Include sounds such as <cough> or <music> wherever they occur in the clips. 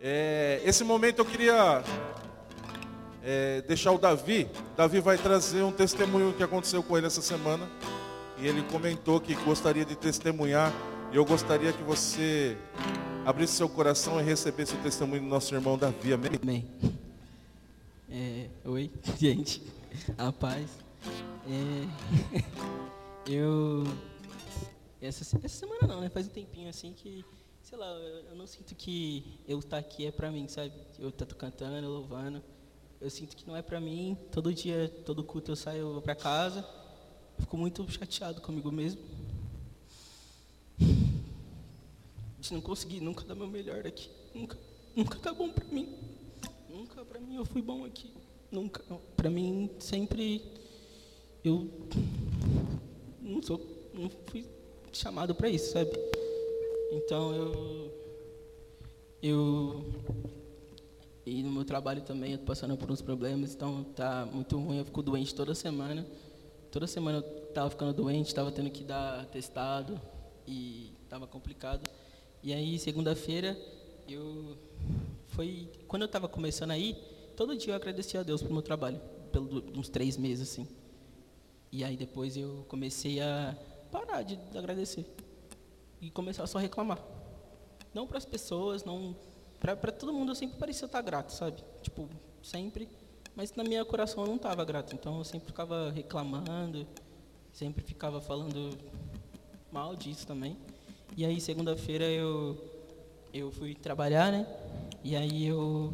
É, esse momento eu queria é, deixar o Davi. Davi vai trazer um testemunho que aconteceu com ele essa semana. E ele comentou que gostaria de testemunhar. E eu gostaria que você abrisse seu coração e recebesse o testemunho do nosso irmão Davi. Amém? Amém. É, oi, <laughs> gente. A paz. É, <laughs> eu. Essa, essa semana não, né? Faz um tempinho assim que sei lá, eu, eu não sinto que eu estar aqui é para mim, sabe? Eu estar cantando, louvando. Eu sinto que não é para mim. Todo dia, todo culto eu saio, eu vou para casa. Eu fico muito chateado comigo mesmo. De não conseguir nunca dar meu melhor aqui. Nunca, nunca tá bom para mim. Nunca para mim eu fui bom aqui. Nunca. Para mim sempre eu não sou, não fui chamado para isso, sabe? Então eu eu e no meu trabalho também eu tô passando por uns problemas, então tá muito ruim, eu fico doente toda semana. Toda semana eu tava ficando doente, tava tendo que dar testado e tava complicado. E aí segunda-feira eu foi quando eu tava começando aí, todo dia eu agradecia a Deus pelo meu trabalho, pelos uns três meses assim. E aí depois eu comecei a parar de agradecer e começar só a reclamar. Não para as pessoas, não para todo mundo eu sempre parecia estar grato, sabe? Tipo, sempre, mas na minha coração eu não estava grato. Então eu sempre ficava reclamando, sempre ficava falando mal disso também. E aí segunda-feira eu eu fui trabalhar, né? E aí eu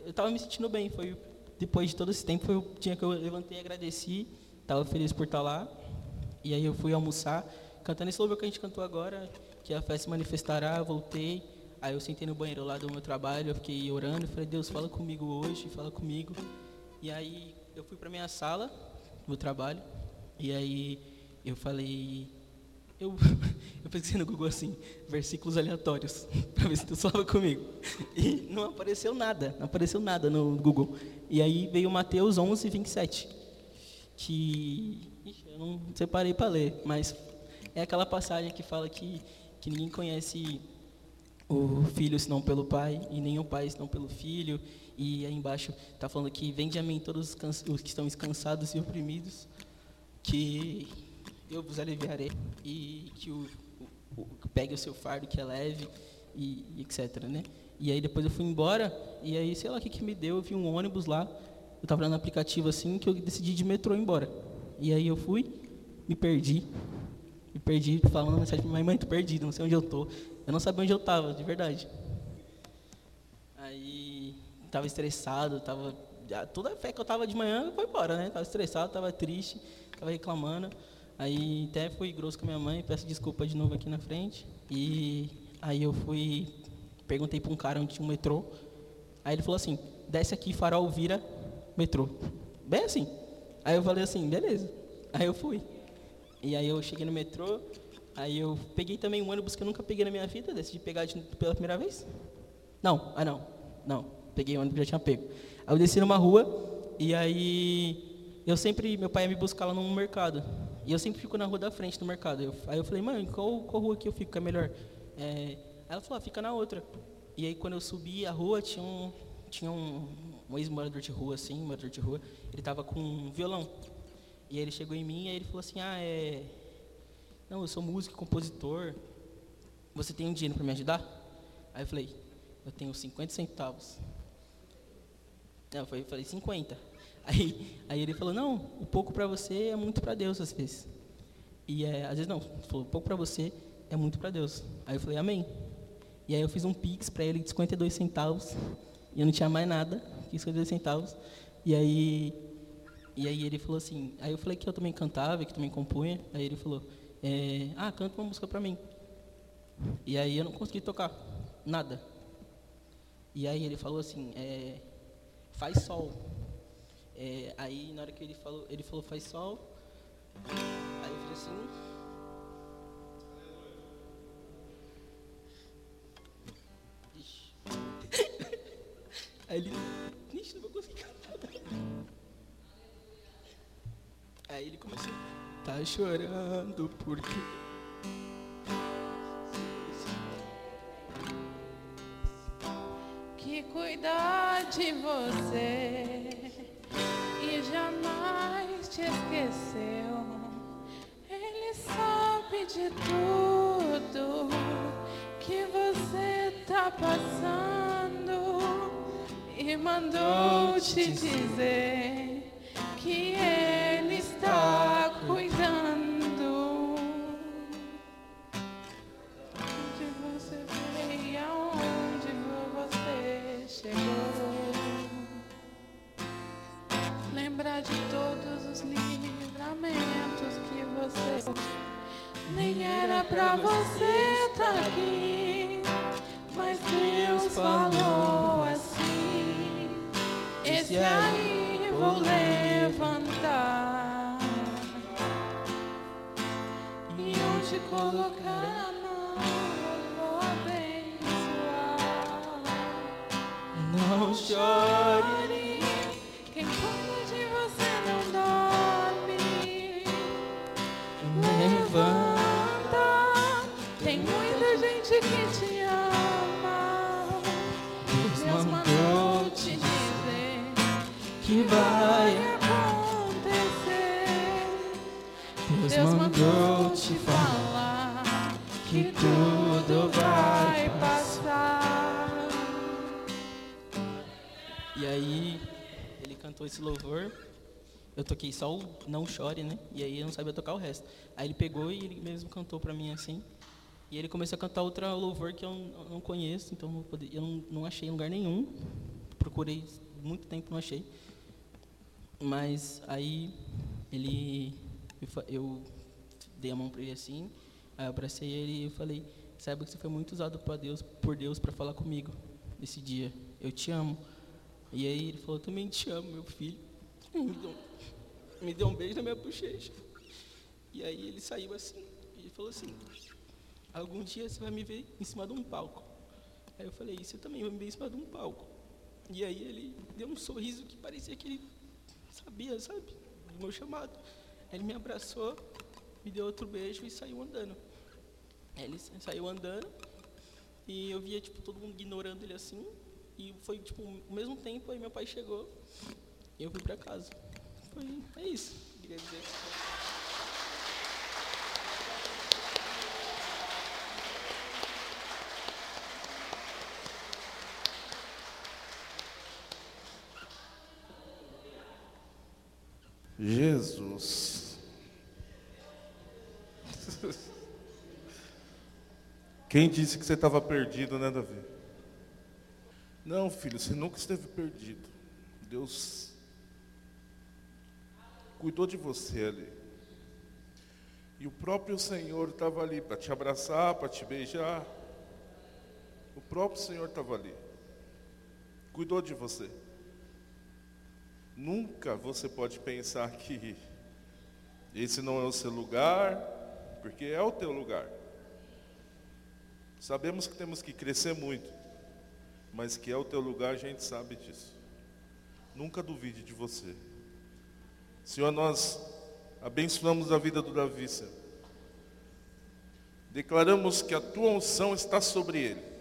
eu estava me sentindo bem, foi depois de todo esse tempo foi o que eu levantei e agradeci, estava feliz por estar lá. E aí eu fui almoçar cantando esse louvor que a gente cantou agora, que a fé se manifestará, voltei. Aí eu sentei no banheiro lá do meu trabalho, eu fiquei orando, falei, Deus, fala comigo hoje, fala comigo. E aí eu fui para minha sala do trabalho, e aí eu falei, eu, <laughs> eu pensei no Google assim, versículos aleatórios, <laughs> para ver se Deus falava comigo. E não apareceu nada, não apareceu nada no Google. E aí veio Mateus 11, 27, que eu não separei para ler, mas é aquela passagem que fala que, que ninguém conhece o filho senão pelo pai, e nem o pai senão pelo filho. E aí embaixo está falando que vende a mim todos os que estão cansados e oprimidos, que eu vos aliviarei, e que o, o, o pegue o seu fardo que é leve, e, e, etc. Né? E aí depois eu fui embora, e aí sei lá o que, que me deu, eu vi um ônibus lá, eu estava no aplicativo assim, que eu decidi de metrô embora. E aí eu fui, me perdi, perdi falando mensagem para minha mãe, tô perdido, não sei onde eu tô. Eu não sabia onde eu estava, de verdade. Aí estava estressado, tava toda a fé que eu tava de manhã foi embora, né? Tava estressado, tava triste, tava reclamando. Aí até fui grosso com minha mãe, peço desculpa de novo aqui na frente. E aí eu fui, perguntei para um cara onde tinha um metrô. Aí ele falou assim: desce aqui, farol vira metrô. Bem assim. Aí eu falei assim: beleza. Aí eu fui. E aí eu cheguei no metrô, aí eu peguei também um ônibus que eu nunca peguei na minha vida, decidi pegar de, pela primeira vez. Não, ah não, não, peguei um ônibus que já tinha pego. Aí eu desci numa rua, e aí eu sempre, meu pai ia me buscar lá no mercado. E eu sempre fico na rua da frente do mercado. Eu, aí eu falei, mãe, qual, qual rua que eu fico que é melhor? É, ela falou, ah, fica na outra. E aí quando eu subi a rua, tinha um, tinha um, um ex-morador de rua, assim, morador de rua, ele tava com um violão. E ele chegou em mim e ele falou assim: Ah, é. Não, eu sou músico e compositor. Você tem um dinheiro para me ajudar? Aí eu falei: Eu tenho 50 centavos. Não, eu falei 50. <laughs> Aí, aí ele falou: Não, o pouco para você é muito para Deus às vezes. E é, às vezes não, ele falou: O pouco para você é muito para Deus. Aí eu falei: Amém. E aí eu fiz um pix para ele de 52 centavos. E eu não tinha mais nada, 52 centavos. E aí e aí ele falou assim, aí eu falei que eu também cantava, que também compunha. Aí ele falou, é, ah, canta uma música pra mim. E aí eu não consegui tocar nada. E aí ele falou assim, é, faz sol. É, aí na hora que ele falou, ele falou faz sol. Aí eu fiz assim. <laughs> Aí ele, Aí ele começou, tá chorando porque. que cuida de você e jamais te esqueceu. Ele sabe de tudo que você tá passando e mandou te dizer que ele pra você estar aqui, mas Deus falou assim: Esse aí vou levantar e onde colocar a mão vou abençoar. Não chore. Vai acontecer. Deus Deus mandou te falar que tudo vai passar. E aí ele cantou esse louvor. Eu toquei só o Não Chore, né? E aí eu não sabia tocar o resto. Aí ele pegou e ele mesmo cantou pra mim assim. E ele começou a cantar outra louvor que eu não- conheço, então eu não achei em lugar nenhum. Procurei muito tempo, não achei. Mas aí ele eu, eu dei a mão para ele assim, aí eu abracei ele e eu falei: "Saiba que você foi muito usado por Deus, por Deus para falar comigo nesse dia. Eu te amo." E aí ele falou: "Também te amo, meu filho." <laughs> Me deu, me deu um beijo na minha bochecha. E aí ele saiu assim e falou assim: "Algum dia você vai me ver em cima de um palco." Aí eu falei: "Você também vai me ver em cima de um palco." E aí ele deu um sorriso que parecia que ele sabia, sabe, do meu chamado. Ele me abraçou, me deu outro beijo e saiu andando. Ele sa- saiu andando e eu via tipo todo mundo ignorando ele assim. E foi tipo o mesmo tempo aí meu pai chegou e eu fui pra casa. Foi é isso, queria dizer. Jesus. Quem disse que você estava perdido, né, Davi? Não, filho, você nunca esteve perdido. Deus cuidou de você ali. E o próprio Senhor estava ali para te abraçar, para te beijar. O próprio Senhor estava ali. Cuidou de você. Nunca você pode pensar que esse não é o seu lugar, porque é o teu lugar. Sabemos que temos que crescer muito, mas que é o teu lugar, a gente sabe disso. Nunca duvide de você. Senhor, nós abençoamos a vida do Davi, Senhor. Declaramos que a tua unção está sobre ele.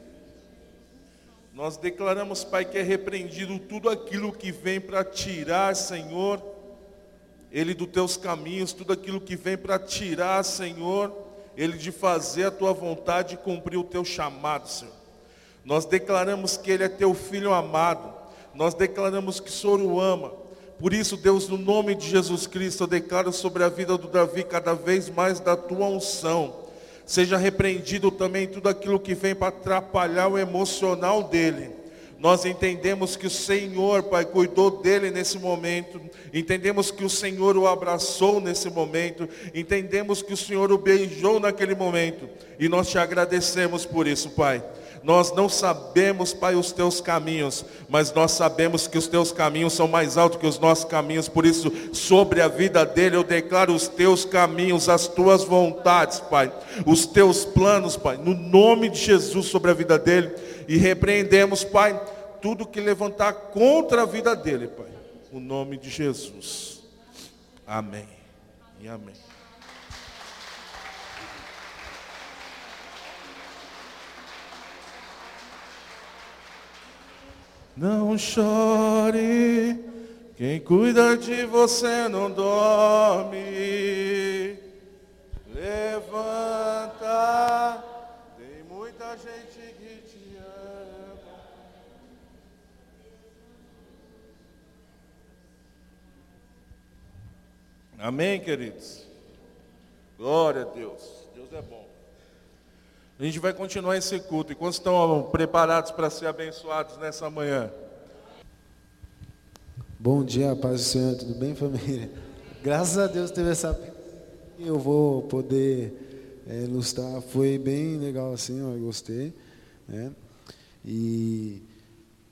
Nós declaramos, Pai, que é repreendido tudo aquilo que vem para tirar, Senhor, ele dos teus caminhos, tudo aquilo que vem para tirar, Senhor, ele de fazer a tua vontade e cumprir o teu chamado, Senhor. Nós declaramos que ele é teu filho amado. Nós declaramos que o Senhor o ama. Por isso, Deus, no nome de Jesus Cristo, eu declaro sobre a vida do Davi cada vez mais da tua unção. Seja repreendido também tudo aquilo que vem para atrapalhar o emocional dele. Nós entendemos que o Senhor, Pai, cuidou dele nesse momento. Entendemos que o Senhor o abraçou nesse momento. Entendemos que o Senhor o beijou naquele momento. E nós te agradecemos por isso, Pai. Nós não sabemos, Pai, os teus caminhos, mas nós sabemos que os teus caminhos são mais altos que os nossos caminhos. Por isso, sobre a vida dele, eu declaro os teus caminhos, as tuas vontades, Pai, os teus planos, Pai, no nome de Jesus sobre a vida dele. E repreendemos, Pai, tudo que levantar contra a vida dele, Pai, no nome de Jesus. Amém e amém. Não chore, quem cuida de você não dorme. Levanta, tem muita gente que te ama. Amém, queridos? Glória a Deus. Deus é bom. A gente vai continuar esse culto. E quantos estão preparados para ser abençoados nessa manhã? Bom dia, paz do Senhor, tudo bem, família? <laughs> Graças a Deus teve essa. Eu vou poder é, ilustrar. Foi bem legal assim, eu gostei. Né? E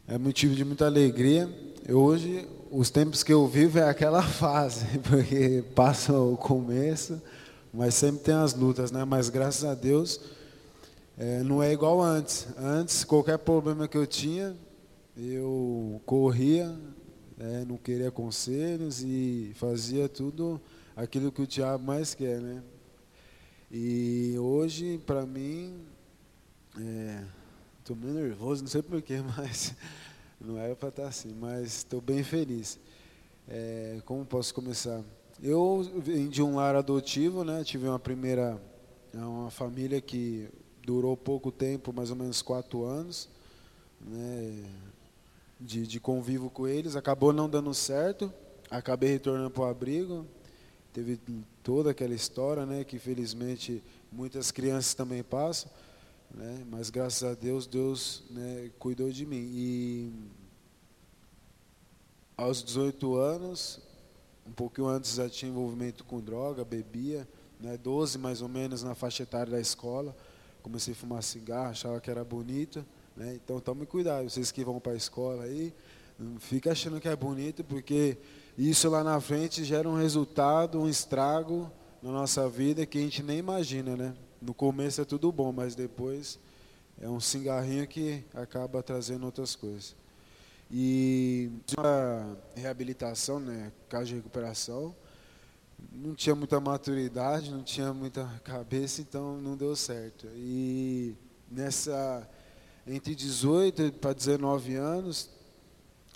é motivo de muita alegria. Eu, hoje, os tempos que eu vivo é aquela <laughs> fase, porque passa o começo, mas sempre tem as lutas, né? Mas graças a Deus é, não é igual antes. Antes, qualquer problema que eu tinha, eu corria, é, não queria conselhos e fazia tudo aquilo que o diabo mais quer, né? E hoje, para mim, estou é, meio nervoso, não sei porquê, <laughs> mas não era para estar assim, mas estou bem feliz. É, como posso começar? Eu vim de um lar adotivo, né? Tive uma primeira, uma família que durou pouco tempo, mais ou menos quatro anos, né, de, de convívio com eles. Acabou não dando certo, acabei retornando para o abrigo. Teve toda aquela história, né, que infelizmente muitas crianças também passam, né, mas graças a Deus, Deus né, cuidou de mim. E aos 18 anos, um pouquinho antes já tinha envolvimento com droga, bebia, né, 12 mais ou menos na faixa etária da escola comecei a fumar cigarro, achava que era bonito. Né? Então tome cuidado, vocês que vão para a escola aí, não fica achando que é bonito, porque isso lá na frente gera um resultado, um estrago na nossa vida que a gente nem imagina, né? No começo é tudo bom, mas depois é um cigarrinho que acaba trazendo outras coisas. E a reabilitação, né, caso de recuperação, não tinha muita maturidade, não tinha muita cabeça, então não deu certo. E nessa entre 18 para 19 anos,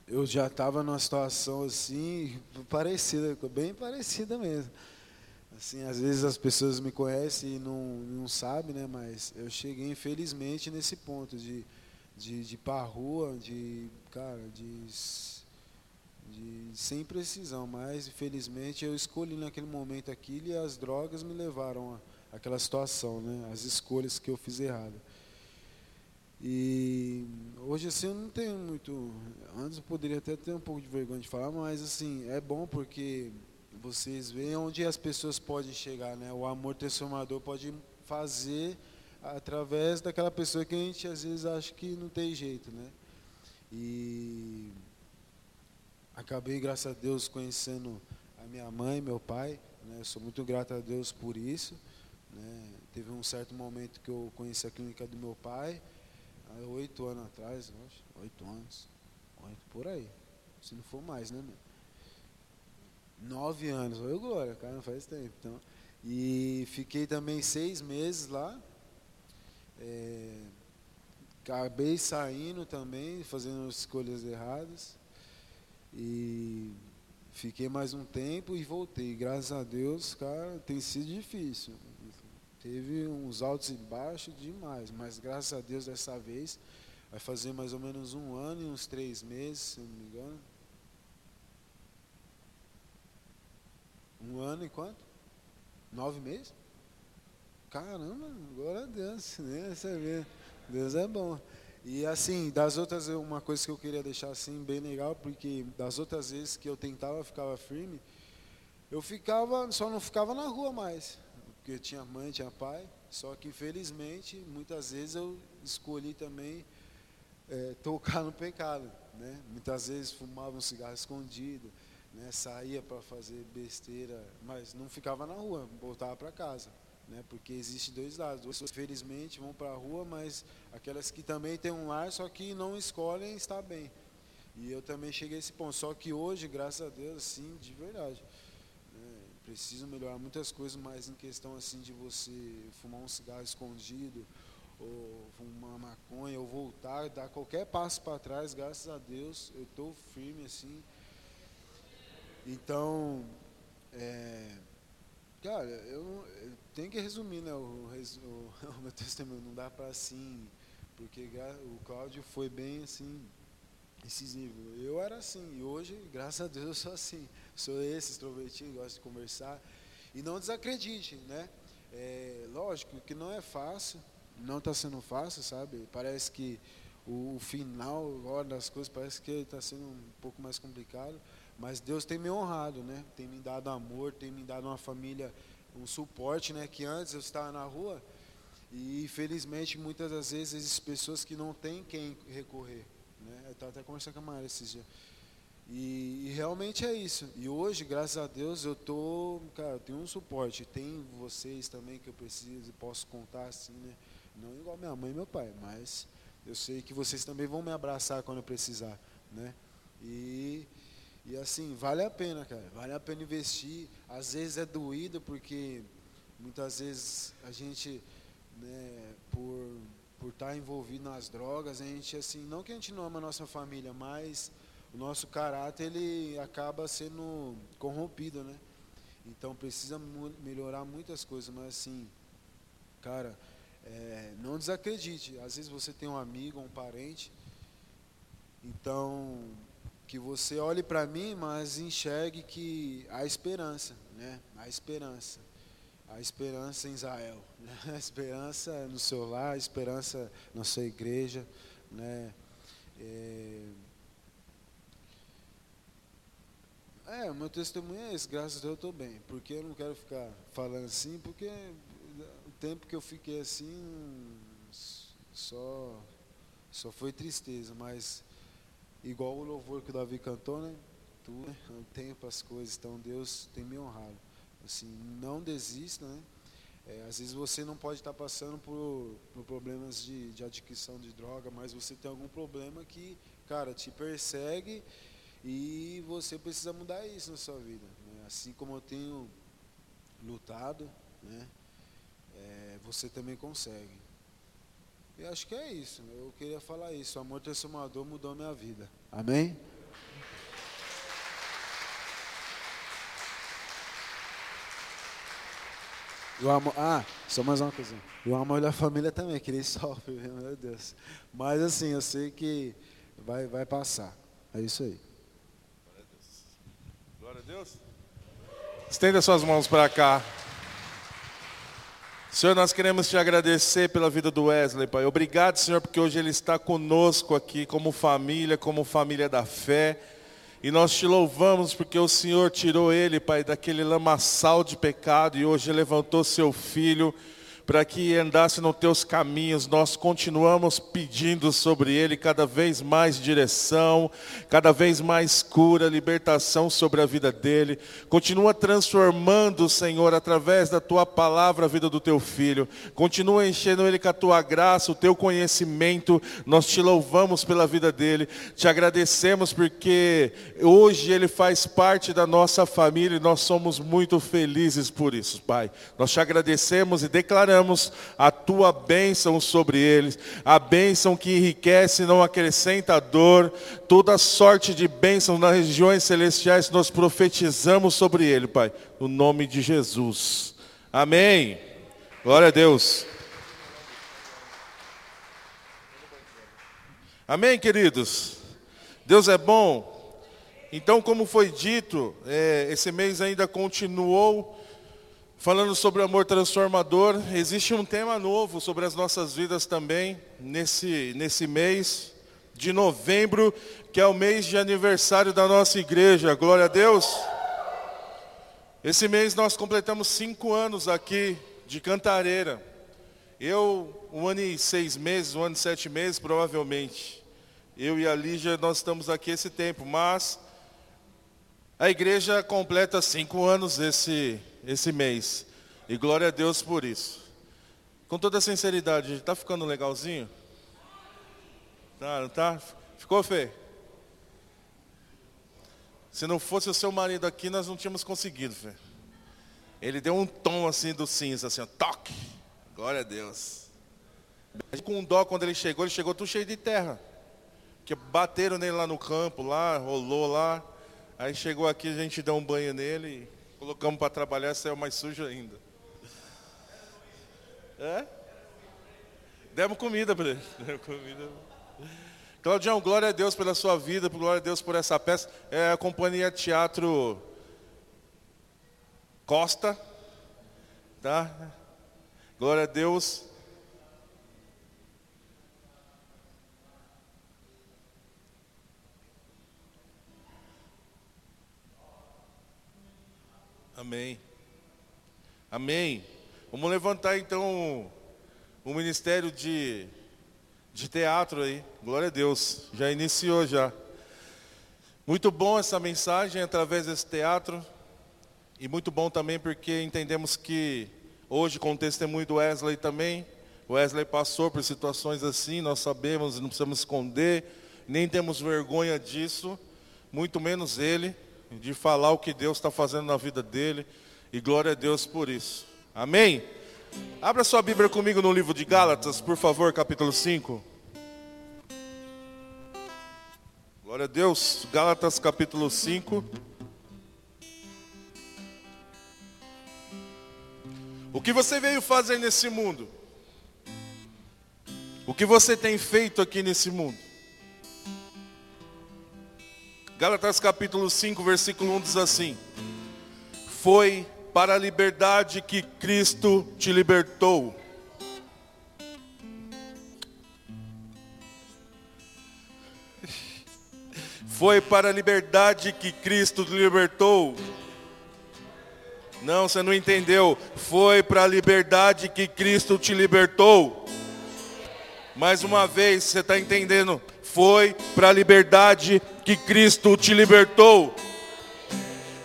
eu já estava numa situação assim, parecida, bem parecida mesmo. Assim, às vezes as pessoas me conhecem e não, não sabem, né? Mas eu cheguei, infelizmente, nesse ponto de, de, de ir rua, de, cara, de de, sem precisão, mas infelizmente eu escolhi naquele momento aquilo e as drogas me levaram àquela situação, né? as escolhas que eu fiz errado. E hoje assim eu não tenho muito. Antes eu poderia até ter um pouco de vergonha de falar, mas assim, é bom porque vocês veem onde as pessoas podem chegar, né? O amor transformador pode fazer através daquela pessoa que a gente às vezes acha que não tem jeito, né? E Acabei, graças a Deus, conhecendo a minha mãe, meu pai. Né? Sou muito grato a Deus por isso. Né? Teve um certo momento que eu conheci a clínica do meu pai, há oito anos atrás, acho. Oito anos. Oito, por aí. Se não for mais, né, meu? Nove anos. Oi, Glória, cara, não faz tempo. Então, e fiquei também seis meses lá. É, acabei saindo também, fazendo escolhas erradas. E fiquei mais um tempo e voltei. Graças a Deus, cara, tem sido difícil. Teve uns altos e baixos demais, mas graças a Deus dessa vez vai fazer mais ou menos um ano e uns três meses, se não me engano. Um ano e quanto? Nove meses? Caramba, glória a Deus, né? Você vê, Deus é bom. E assim, das outras, uma coisa que eu queria deixar assim bem legal, porque das outras vezes que eu tentava, ficava firme, eu ficava, só não ficava na rua mais, porque tinha mãe, tinha pai, só que infelizmente, muitas vezes eu escolhi também é, <laughs> tocar no pecado, né? Muitas vezes fumava um cigarro escondido, né? Saía para fazer besteira, mas não ficava na rua, voltava para casa né? Porque existe dois lados. Pessoas, felizmente, vão para a rua, mas aquelas que também têm um lar, só que não escolhem estar bem. E eu também cheguei a esse ponto. Só que hoje, graças a Deus, assim, de verdade, né? preciso melhorar muitas coisas, mas em questão assim de você fumar um cigarro escondido ou fumar maconha, ou voltar, dar qualquer passo para trás, graças a Deus, eu estou firme assim. Então, é, cara, eu, eu tenho que resumir né, o, o, <laughs> o meu testemunho, não dá para assim, porque o Cláudio foi bem assim, incisivo. Eu era assim, e hoje, graças a Deus, eu sou assim. Sou esse, extrovertido, gosto de conversar. E não desacredite, né? É, lógico que não é fácil, não está sendo fácil, sabe? Parece que o, o final agora das coisas parece que está sendo um pouco mais complicado, mas Deus tem me honrado, né? Tem me dado amor, tem me dado uma família, um suporte, né? Que antes eu estava na rua e infelizmente muitas das vezes existem pessoas que não têm quem recorrer, né? Eu estava até conversando com a Maria esses dias. E, e realmente é isso. E hoje, graças a Deus, eu tô, cara, eu tenho um suporte. Tem vocês também que eu preciso e posso contar assim, né? Não igual minha mãe e meu pai, mas eu sei que vocês também vão me abraçar quando eu precisar, né? E e assim, vale a pena, cara. Vale a pena investir. Às vezes é doído porque muitas vezes a gente, né, por por estar envolvido nas drogas, a gente assim, não que a gente não ama a nossa família, mas o nosso caráter ele acaba sendo corrompido, né? Então precisa melhorar muitas coisas, mas assim, cara, é, não desacredite. Às vezes você tem um amigo, um parente, então que você olhe para mim, mas enxergue que há esperança, né? Há esperança. A esperança em Israel, <laughs> né? a esperança no seu lar, a esperança na sua igreja, né? É, É, meu testemunho é esse, graças a Deus eu estou bem. Porque eu não quero ficar falando assim, porque o tempo que eu fiquei assim, só, só foi tristeza, mas igual o louvor que o Davi cantou, né? Tudo, né? O tempo, as coisas, então Deus tem me honrado. Assim, não desista, né? É, às vezes você não pode estar passando por, por problemas de, de adquisição de droga, mas você tem algum problema que, cara, te persegue e você precisa mudar isso na sua vida. né? Assim como eu tenho lutado, né? É, você também consegue. E acho que é isso. Eu queria falar isso. O amor transformador mudou minha vida. Amém? O amor, ah, só mais uma coisa. O amor da família também, que ele <laughs> sofre, meu Deus. Mas assim, eu sei que vai, vai passar. É isso aí. Glória a Deus. Estenda suas mãos para cá. Senhor, nós queremos te agradecer pela vida do Wesley, Pai. Obrigado, Senhor, porque hoje ele está conosco aqui como família, como família da fé. E nós te louvamos porque o Senhor tirou ele, Pai, daquele lamaçal de pecado e hoje levantou seu filho para que andasse nos teus caminhos. Nós continuamos pedindo sobre ele cada vez mais direção, cada vez mais cura, libertação sobre a vida dele. Continua transformando, Senhor, através da tua palavra a vida do teu filho. Continua enchendo ele com a tua graça, o teu conhecimento. Nós te louvamos pela vida dele. Te agradecemos porque hoje ele faz parte da nossa família e nós somos muito felizes por isso, Pai. Nós te agradecemos e declaramos a tua bênção sobre eles, a bênção que enriquece não acrescenta dor, toda sorte de bênção nas regiões celestiais nós profetizamos sobre ele, Pai, no nome de Jesus. Amém. Glória a Deus. Amém, queridos? Deus é bom. Então, como foi dito, é, esse mês ainda continuou falando sobre amor transformador. Existe um tema novo sobre as nossas vidas também, nesse, nesse mês de novembro, que é o mês de aniversário da nossa igreja. Glória a Deus. Esse mês nós completamos cinco anos aqui de Cantareira. Eu, um ano e seis meses, um ano e sete meses, provavelmente. Eu e a Lígia, nós estamos aqui esse tempo, mas a igreja completa cinco anos esse, esse mês. E glória a Deus por isso. Com toda sinceridade, está ficando legalzinho? Tá, não tá? Ficou, Fê? Se não fosse o seu marido aqui, nós não tínhamos conseguido, Fê. Ele deu um tom assim do cinza, assim, ó, toque. Glória a Deus. Com dó, quando ele chegou, ele chegou tudo cheio de terra. Porque bateram nele lá no campo, lá, rolou lá. Aí chegou aqui, a gente deu um banho nele, colocamos para trabalhar, saiu mais sujo ainda. É? Demos comida para ele. <laughs> Demos comida. Claudião, glória a Deus pela sua vida, glória a Deus por essa peça. É a companhia Teatro Costa, tá? Glória a Deus. Amém. Amém. Vamos levantar então o ministério de, de teatro aí. Glória a Deus. Já iniciou já. Muito bom essa mensagem através desse teatro. E muito bom também porque entendemos que hoje com o testemunho do Wesley também, Wesley passou por situações assim, nós sabemos, não precisamos esconder, nem temos vergonha disso, muito menos ele de falar o que Deus está fazendo na vida dele. E glória a Deus por isso. Amém? Abra sua Bíblia comigo no livro de Gálatas, por favor, capítulo 5. Glória a Deus. Gálatas, capítulo 5. O que você veio fazer nesse mundo? O que você tem feito aqui nesse mundo? Gálatas capítulo 5, versículo 1 diz assim: Foi para a liberdade que Cristo te libertou. Foi para a liberdade que Cristo te libertou. Não, você não entendeu. Foi para a liberdade que Cristo te libertou. Mais uma vez, você está entendendo? Foi para a liberdade que Cristo te libertou.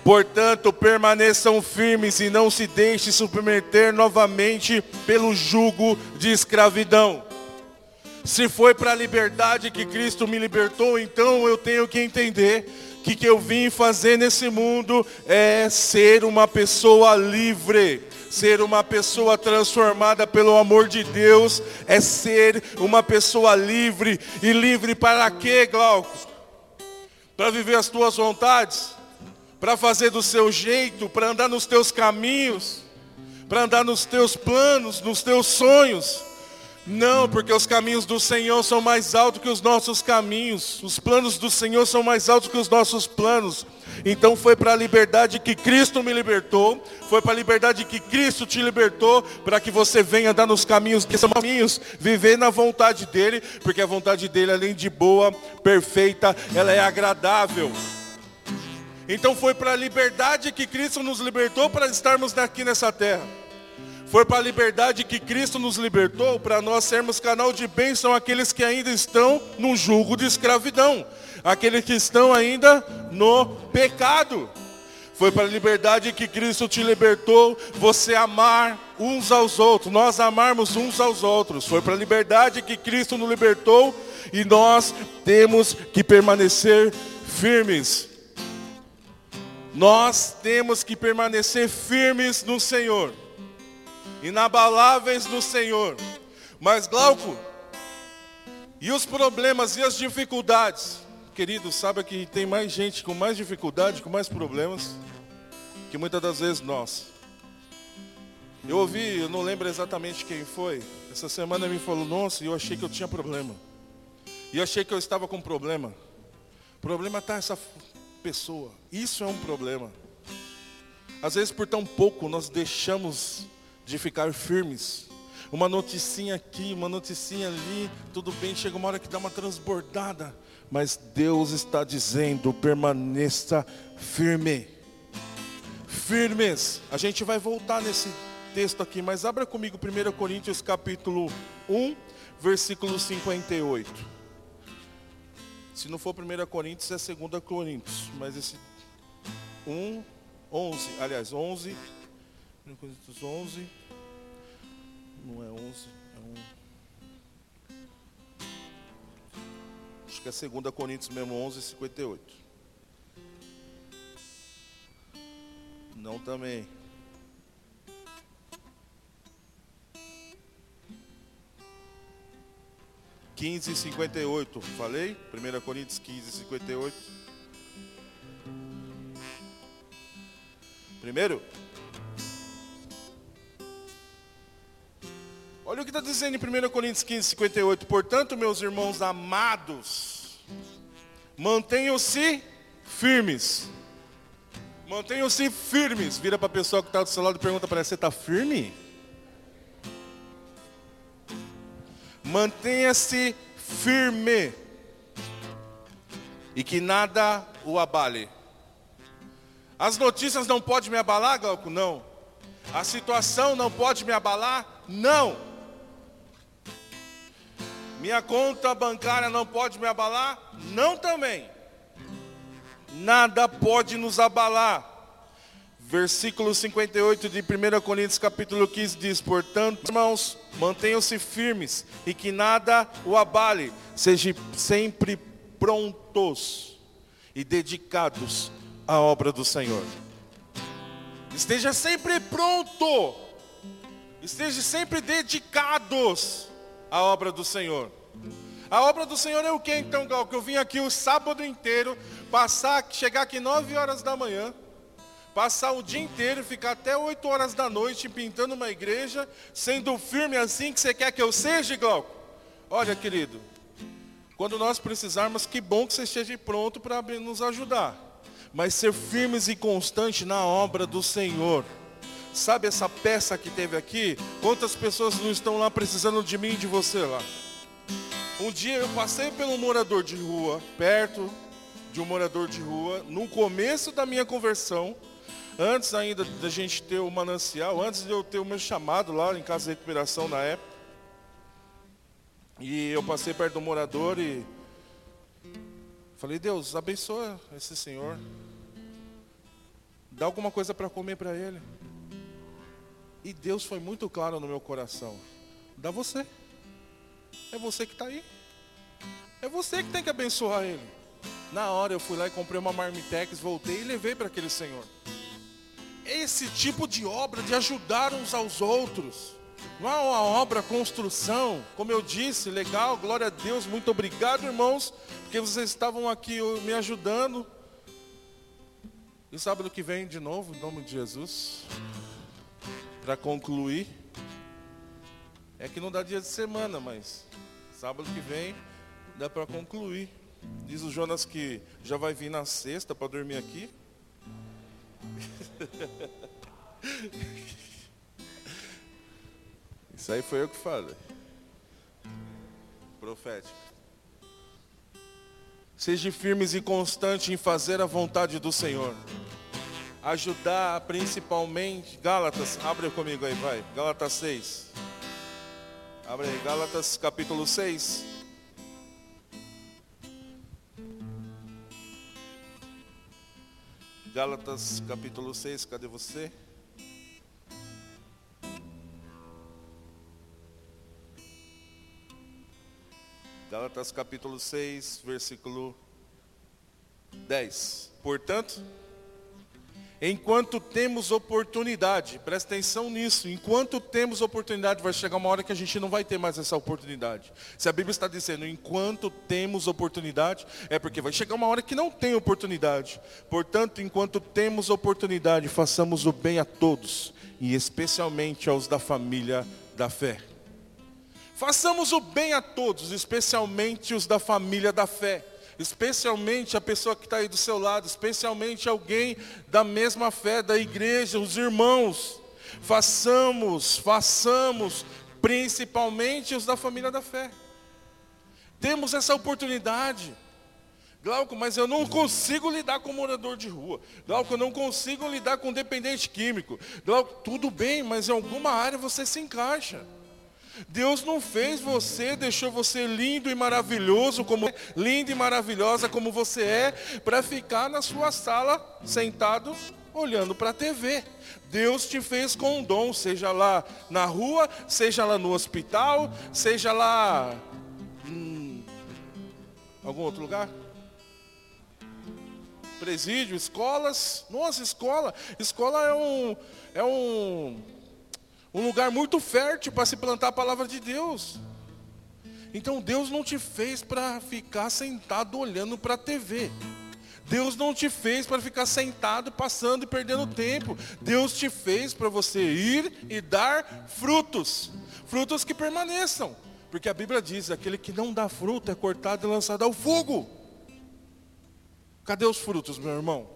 Portanto, permaneçam firmes e não se deixe submeter novamente pelo jugo de escravidão. Se foi para a liberdade que Cristo me libertou, então eu tenho que entender que o que eu vim fazer nesse mundo é ser uma pessoa livre. Ser uma pessoa transformada pelo amor de Deus é ser uma pessoa livre. E livre para quê, Glauco? para viver as tuas vontades, para fazer do seu jeito, para andar nos teus caminhos, para andar nos teus planos, nos teus sonhos. Não, porque os caminhos do Senhor são mais altos que os nossos caminhos. Os planos do Senhor são mais altos que os nossos planos. Então foi para a liberdade que Cristo me libertou, foi para a liberdade que Cristo te libertou, para que você venha andar nos caminhos que são caminhos, viver na vontade dele, porque a vontade dele além de boa, perfeita, ela é agradável. Então foi para a liberdade que Cristo nos libertou para estarmos aqui nessa terra. Foi para a liberdade que Cristo nos libertou para nós sermos canal de bênção àqueles que ainda estão no jugo de escravidão, aqueles que estão ainda no pecado. Foi para a liberdade que Cristo te libertou, você amar uns aos outros, nós amarmos uns aos outros. Foi para a liberdade que Cristo nos libertou e nós temos que permanecer firmes. Nós temos que permanecer firmes no Senhor inabaláveis no Senhor. Mas Glauco, e os problemas e as dificuldades? Querido, sabe que tem mais gente com mais dificuldade, com mais problemas, que muitas das vezes nós. Eu ouvi, eu não lembro exatamente quem foi. Essa semana me falou, nossa, eu achei que eu tinha problema. E eu achei que eu estava com problema. Problema está essa pessoa. Isso é um problema. Às vezes por tão pouco nós deixamos de ficar firmes. Uma noticinha aqui, uma noticinha ali, tudo bem, chega uma hora que dá uma transbordada, mas Deus está dizendo: permaneça firme. Firmes. A gente vai voltar nesse texto aqui, mas abra comigo 1 Coríntios capítulo 1, versículo 58. Se não for 1 Coríntios, é 2 Coríntios, mas esse 1, 11, aliás, 11, 1 Coríntios 11. Não é 11, é um. Acho que é 2 Coríntios mesmo, 11, 58. Não também. 15, 58. Falei? 1 Coríntios 15, 58. Primeiro. Olha o que está dizendo em 1 Coríntios 15, 58. Portanto, meus irmãos amados, mantenham-se firmes. Mantenham-se firmes. Vira para a pessoa que está do seu lado e pergunta para ela, você está firme? Mantenha-se firme. E que nada o abale. As notícias não podem me abalar, Glauco? Não. A situação não pode me abalar? Não. Minha conta bancária não pode me abalar? Não também. Nada pode nos abalar. Versículo 58 de 1 Coríntios capítulo 15 diz, portanto, irmãos, mantenham-se firmes e que nada o abale. Sejam sempre prontos e dedicados à obra do Senhor. Esteja sempre pronto. Esteja sempre dedicados à obra do Senhor. A obra do Senhor é o que então, Gal? Que eu vim aqui o sábado inteiro, passar, chegar aqui 9 horas da manhã, passar o dia inteiro, ficar até 8 horas da noite pintando uma igreja, sendo firme assim que você quer que eu seja, Glauco? Olha, querido, quando nós precisarmos, que bom que você esteja pronto para nos ajudar. Mas ser firmes e constantes na obra do Senhor. Sabe essa peça que teve aqui? Quantas pessoas não estão lá precisando de mim e de você lá? Um dia eu passei pelo morador de rua, perto de um morador de rua, no começo da minha conversão, antes ainda da gente ter o manancial, antes de eu ter o meu chamado lá em casa de recuperação na época. E eu passei perto do morador e falei, Deus, abençoa esse senhor. Dá alguma coisa para comer para ele. E Deus foi muito claro no meu coração. Dá você. É você que está aí. É você que tem que abençoar ele. Na hora eu fui lá e comprei uma marmitex, voltei e levei para aquele senhor. Esse tipo de obra de ajudar uns aos outros. Não é uma obra construção, como eu disse, legal, glória a Deus, muito obrigado, irmãos, porque vocês estavam aqui me ajudando. E sábado que vem, de novo, em nome de Jesus, para concluir, é que não dá dia de semana, mas sábado que vem dá para concluir. Diz o Jonas que já vai vir na sexta para dormir aqui. <laughs> Isso aí foi eu que falei. Profético. Seja firmes e constante em fazer a vontade do Senhor. Ajudar principalmente. Gálatas, abre comigo aí, vai. Gálatas 6. Abre aí, Gálatas capítulo 6. Gálatas capítulo 6, cadê você? Gálatas capítulo 6, versículo 10. Portanto, enquanto temos oportunidade, presta atenção nisso, enquanto temos oportunidade, vai chegar uma hora que a gente não vai ter mais essa oportunidade. Se a Bíblia está dizendo, enquanto temos oportunidade, é porque vai chegar uma hora que não tem oportunidade. Portanto, enquanto temos oportunidade, façamos o bem a todos, e especialmente aos da família da fé. Façamos o bem a todos, especialmente os da família da fé especialmente a pessoa que está aí do seu lado, especialmente alguém da mesma fé, da igreja, os irmãos. Façamos, façamos, principalmente os da família da fé. Temos essa oportunidade. Glauco, mas eu não consigo lidar com morador de rua. Glauco, eu não consigo lidar com dependente químico. Glauco, tudo bem, mas em alguma área você se encaixa. Deus não fez você, deixou você lindo e maravilhoso, como linda e maravilhosa como você é, para ficar na sua sala sentado olhando para a TV. Deus te fez com um dom, seja lá na rua, seja lá no hospital, seja lá em algum outro lugar. Presídio, escolas. Nossa, escola. Escola é um, é um um lugar muito fértil para se plantar a palavra de Deus. Então Deus não te fez para ficar sentado olhando para a TV. Deus não te fez para ficar sentado, passando e perdendo tempo. Deus te fez para você ir e dar frutos. Frutos que permaneçam. Porque a Bíblia diz: aquele que não dá fruto é cortado e lançado ao fogo. Cadê os frutos, meu irmão?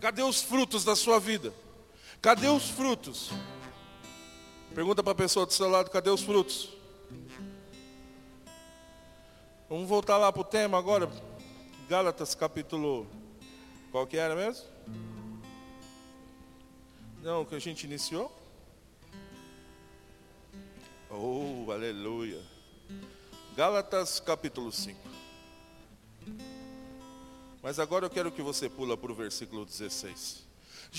Cadê os frutos da sua vida? Cadê os frutos? Pergunta para a pessoa do seu lado: cadê os frutos? Vamos voltar lá para o tema agora. Gálatas capítulo. Qual que era mesmo? Não, que a gente iniciou? Oh, aleluia. Gálatas capítulo 5. Mas agora eu quero que você pula para o versículo 16.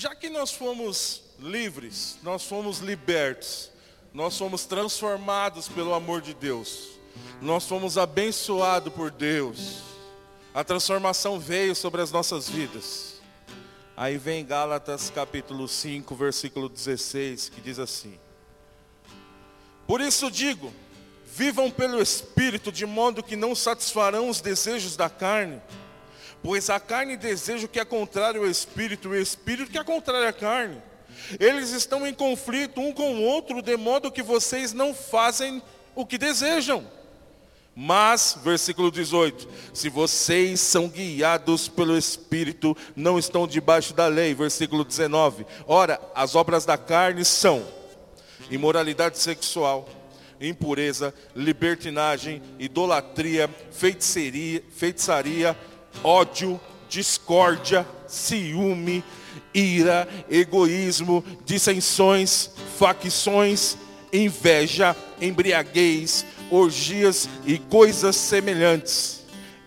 Já que nós fomos livres, nós fomos libertos, nós fomos transformados pelo amor de Deus, nós fomos abençoados por Deus, a transformação veio sobre as nossas vidas. Aí vem Gálatas capítulo 5, versículo 16, que diz assim: Por isso digo, vivam pelo Espírito, de modo que não satisfarão os desejos da carne, pois a carne deseja o que é contrário ao Espírito, e o Espírito que é contrário à carne. Eles estão em conflito um com o outro, de modo que vocês não fazem o que desejam. Mas, versículo 18: se vocês são guiados pelo Espírito, não estão debaixo da lei. Versículo 19: ora, as obras da carne são imoralidade sexual, impureza, libertinagem, idolatria, feitiçaria, feitiçaria ódio, discórdia, ciúme, ira, egoísmo, dissensões, facções, inveja, embriaguez, orgias e coisas semelhantes.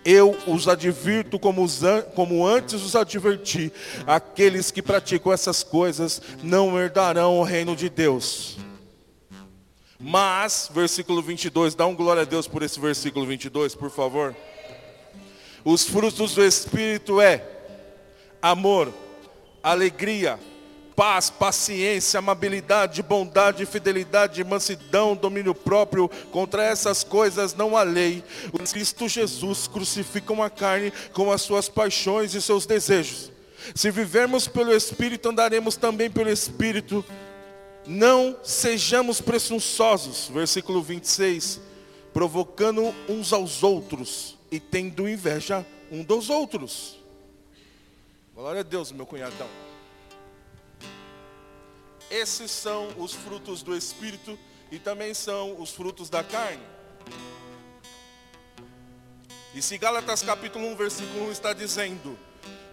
Eu os advirto como, como antes os adverti: aqueles que praticam essas coisas não herdarão o reino de Deus. Mas, versículo 22, dá um glória a Deus por esse versículo 22, por favor. Os frutos do Espírito é amor, alegria, paz, paciência, amabilidade, bondade, fidelidade, mansidão, domínio próprio. Contra essas coisas não há lei. O Cristo Jesus crucificam a carne com as suas paixões e seus desejos. Se vivermos pelo Espírito, andaremos também pelo Espírito. Não sejamos presunçosos, versículo 26, provocando uns aos outros e tendo inveja um dos outros. Glória a Deus, meu cunhadão. Esses são os frutos do Espírito e também são os frutos da carne. E se Gálatas capítulo 1, versículo 1 está dizendo: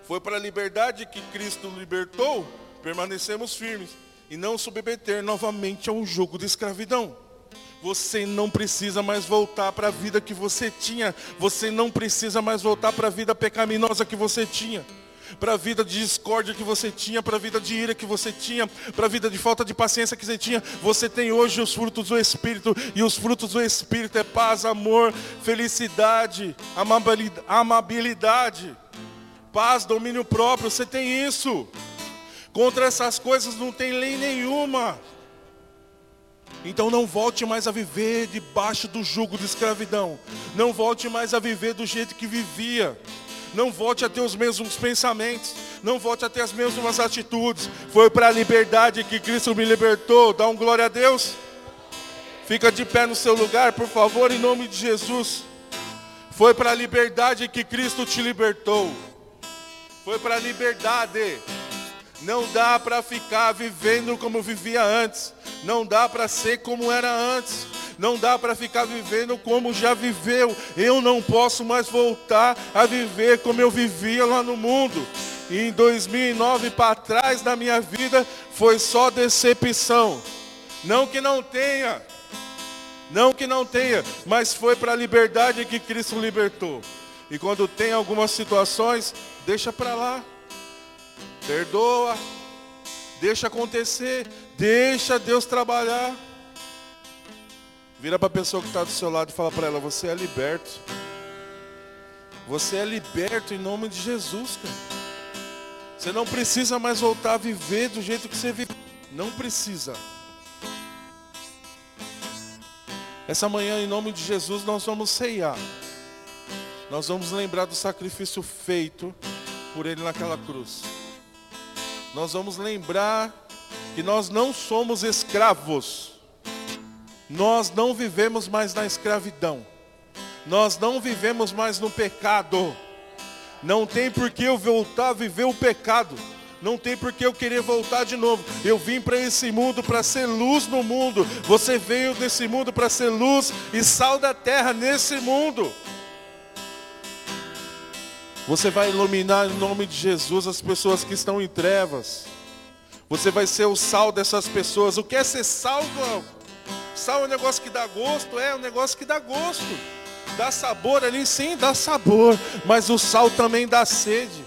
Foi para a liberdade que Cristo libertou, permanecemos firmes e não submeter novamente a um jugo de escravidão. Você não precisa mais voltar para a vida que você tinha. Você não precisa mais voltar para a vida pecaminosa que você tinha. Para a vida de discórdia que você tinha, para a vida de ira que você tinha, para a vida de falta de paciência que você tinha. Você tem hoje os frutos do Espírito. E os frutos do Espírito é paz, amor, felicidade, amabilidade, paz, domínio próprio. Você tem isso. Contra essas coisas não tem lei nenhuma. Então não volte mais a viver debaixo do jugo de escravidão. Não volte mais a viver do jeito que vivia. Não volte a ter os mesmos pensamentos. Não volte a ter as mesmas atitudes. Foi para a liberdade que Cristo me libertou. Dá um glória a Deus. Fica de pé no seu lugar, por favor, em nome de Jesus. Foi para a liberdade que Cristo te libertou. Foi para a liberdade. Não dá para ficar vivendo como vivia antes. Não dá para ser como era antes. Não dá para ficar vivendo como já viveu. Eu não posso mais voltar a viver como eu vivia lá no mundo. E em 2009 para trás da minha vida foi só decepção. Não que não tenha. Não que não tenha, mas foi para a liberdade que Cristo libertou. E quando tem algumas situações, deixa para lá. Perdoa. Deixa acontecer. Deixa Deus trabalhar. Vira para a pessoa que está do seu lado e fala para ela: Você é liberto. Você é liberto em nome de Jesus, cara. Você não precisa mais voltar a viver do jeito que você vive. Não precisa. Essa manhã, em nome de Jesus, nós vamos ceiar. Nós vamos lembrar do sacrifício feito por Ele naquela cruz. Nós vamos lembrar que nós não somos escravos. Nós não vivemos mais na escravidão. Nós não vivemos mais no pecado. Não tem por que eu voltar a viver o pecado. Não tem por que eu querer voltar de novo. Eu vim para esse mundo para ser luz no mundo. Você veio desse mundo para ser luz e sal da terra nesse mundo. Você vai iluminar em nome de Jesus as pessoas que estão em trevas. Você vai ser o sal dessas pessoas. O que é ser sal, Glauco? Sal é um negócio que dá gosto? É um negócio que dá gosto. Dá sabor ali, sim, dá sabor. Mas o sal também dá sede.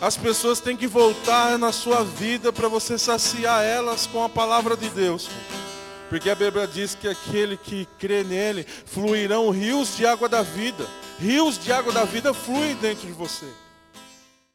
As pessoas têm que voltar na sua vida para você saciar elas com a palavra de Deus. Porque a Bíblia diz que aquele que crê nele fluirão rios de água da vida. Rios de água da vida fluem dentro de você.